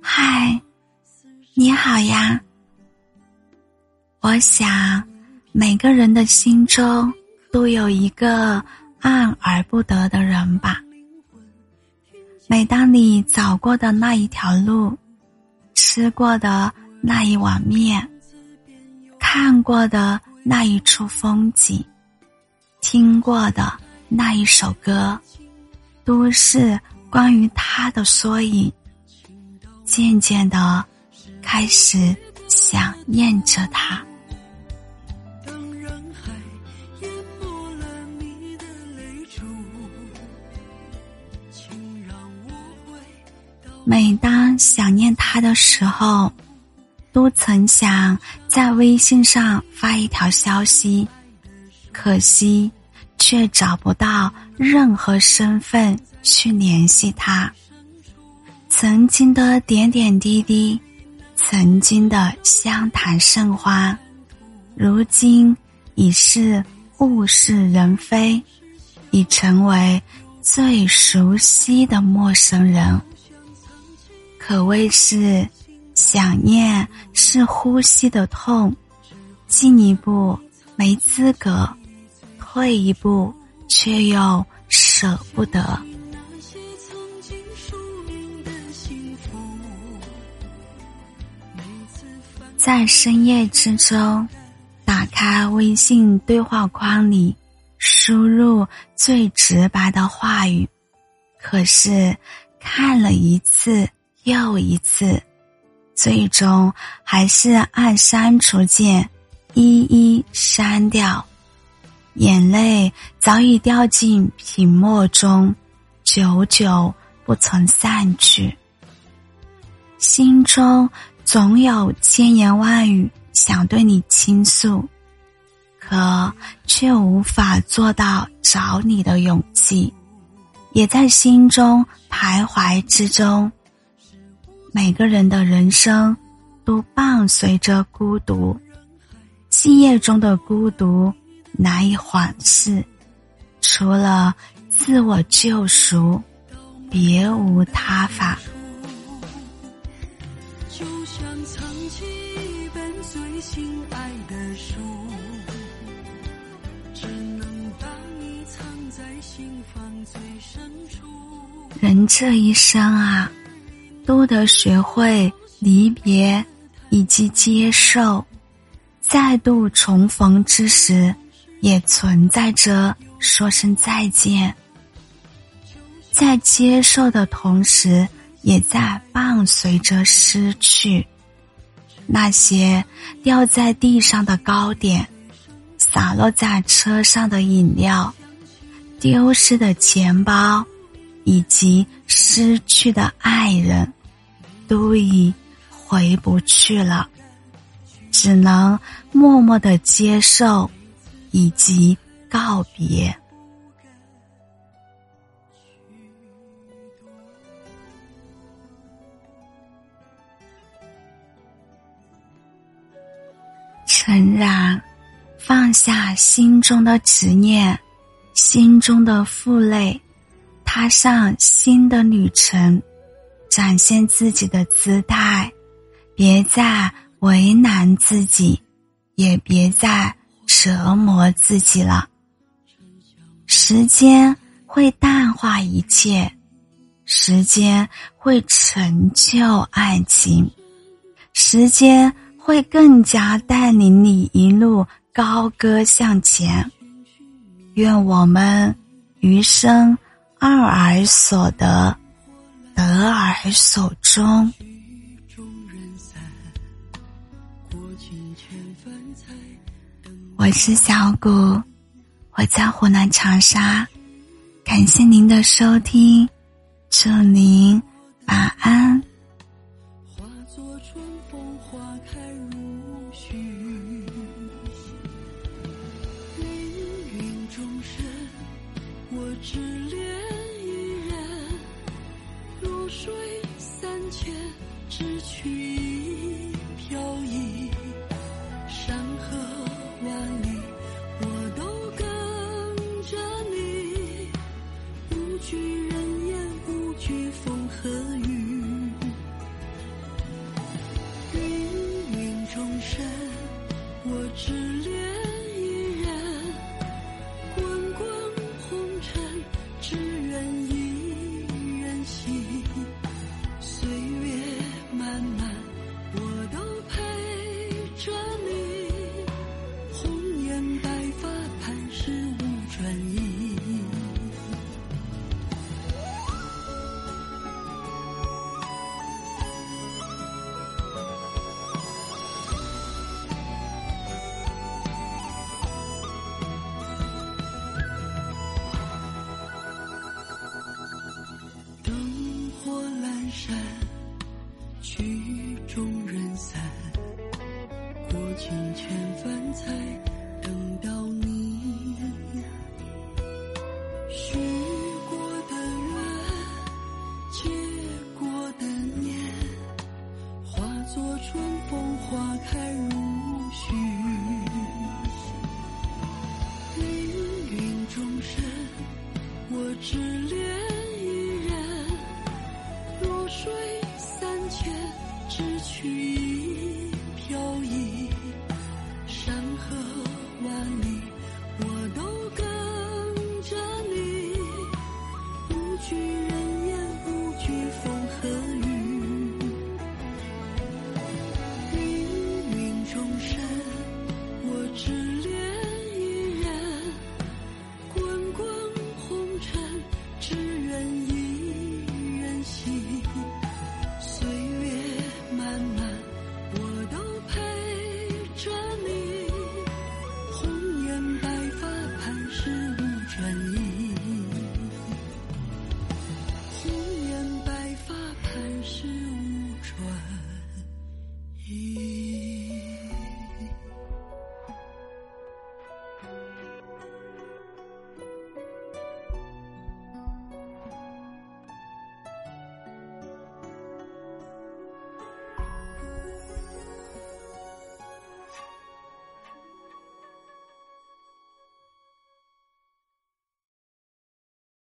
嗨，你好呀。我想，每个人的心中都有一个爱而不得的人吧。每当你走过的那一条路，吃过的那一碗面，看过的那一处风景，听过的那一首歌，都是关于他的缩影。渐渐的，开始想念着他。每当想念他的时候，都曾想在微信上发一条消息，可惜却找不到任何身份去联系他。曾经的点点滴滴，曾经的相谈甚欢，如今已是物是人非，已成为最熟悉的陌生人。可谓是，想念是呼吸的痛，进一步没资格，退一步却又舍不得。在深夜之中，打开微信对话框里，输入最直白的话语，可是看了一次。又一次，最终还是按删除键，一一删掉。眼泪早已掉进屏幕中，久久不曾散去。心中总有千言万语想对你倾诉，可却无法做到找你的勇气，也在心中徘徊之中。每个人的人生，都伴随着孤独。细夜中的孤独难以缓释，除了自我救赎，别无他法。藏起一本最心爱的书，只能把你藏在心房最深处。人这一生啊。都得学会离别，以及接受。再度重逢之时，也存在着说声再见。在接受的同时，也在伴随着失去。那些掉在地上的糕点，洒落在车上的饮料，丢失的钱包。以及失去的爱人，都已回不去了，只能默默的接受，以及告别。诚然，放下心中的执念，心中的负累。踏上新的旅程，展现自己的姿态，别再为难自己，也别再折磨自己了。时间会淡化一切，时间会成就爱情，时间会更加带领你一路高歌向前。愿我们余生。二而所得，得而所终。我是小谷，我在湖南长沙，感谢您的收听，祝您晚安。花开如许芸芸众生我只恋